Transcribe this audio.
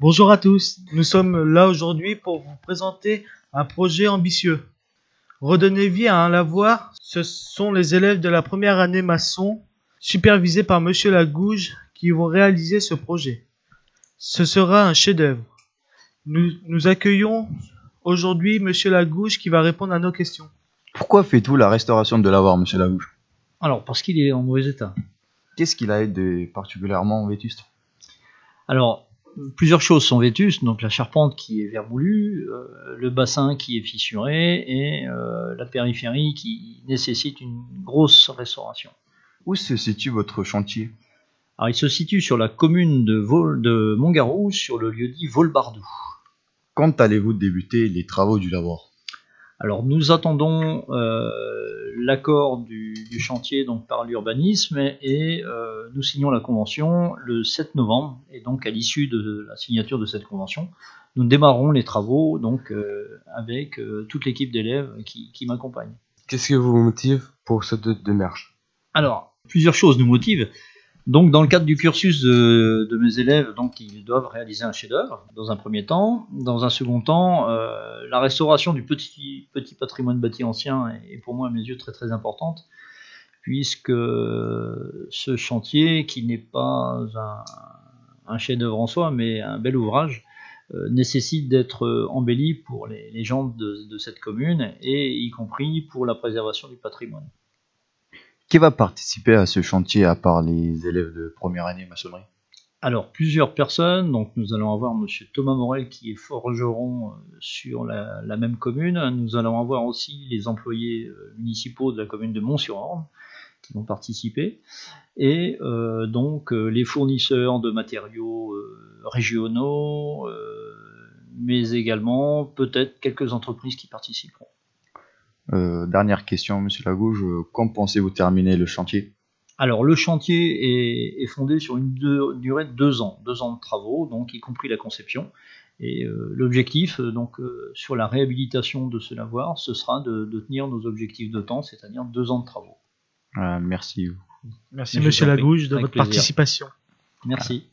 Bonjour à tous, nous sommes là aujourd'hui pour vous présenter un projet ambitieux. Redonner vie à un lavoir, ce sont les élèves de la première année maçon, supervisés par Monsieur Lagouge, qui vont réaliser ce projet. Ce sera un chef-d'œuvre. Nous, nous accueillons aujourd'hui Monsieur Lagouge qui va répondre à nos questions. Pourquoi faites-vous la restauration de l'avoir, monsieur Lagouche Alors, parce qu'il est en mauvais état. Qu'est-ce qu'il a de particulièrement vétuste? Alors, plusieurs choses sont vétustes, donc la charpente qui est vermoulue, euh, le bassin qui est fissuré et euh, la périphérie qui nécessite une grosse restauration. Où se situe votre chantier? Alors, il se situe sur la commune de, Vol de Montgarou, sur le lieu dit Volbardou. Quand allez-vous débuter les travaux du lavoir? Alors, nous attendons euh, l'accord du, du chantier donc par l'urbanisme et, euh, nous signons la convention le 7 novembre. Et donc, à l'issue de la signature de cette convention, nous démarrons les travaux donc euh, avec toute l'équipe d'élèves qui, qui m'accompagne. Qu'est-ce qui vous motive pour cette démarche Alors, plusieurs choses nous motivent. Donc, dans le cadre du cursus de, mes élèves, donc, ils doivent réaliser un chef-d'œuvre dans un premier temps. Dans un second temps, euh, la restauration du petit, petit patrimoine bâti ancien est pour moi à mes yeux très très importante, puisque ce chantier, qui n'est pas un, chef-d'œuvre en soi, mais un bel ouvrage, euh, nécessite d'être embelli pour les, gens de cette commune et y compris pour la préservation du patrimoine. Qui va participer à ce chantier à part les élèves de première année maçonnerie? Alors, plusieurs personnes. Donc, nous allons avoir Monsieur Thomas Morel qui est forgeron euh, sur la, même commune. Nous allons avoir aussi les employés euh, municipaux de la commune de Mont-sur-Orne qui vont participer. Et euh, donc, les fournisseurs de matériaux régionaux, mais également peut-être quelques entreprises qui participeront. Euh, Dernière question, monsieur Lagouche, euh, quand pensez-vous terminer le chantier? Alors, le chantier est, est fondé sur une deux- durée de deux ans, deux ans de travaux, donc y compris la conception. Et euh, l'objectif, euh, donc euh, sur la réhabilitation de ce lavoir, ce sera de, de tenir nos objectifs de temps, c'est-à-dire deux ans de travaux. Euh, Merci. Merci Je Monsieur Lagouge de votre plaisir. participation. Merci.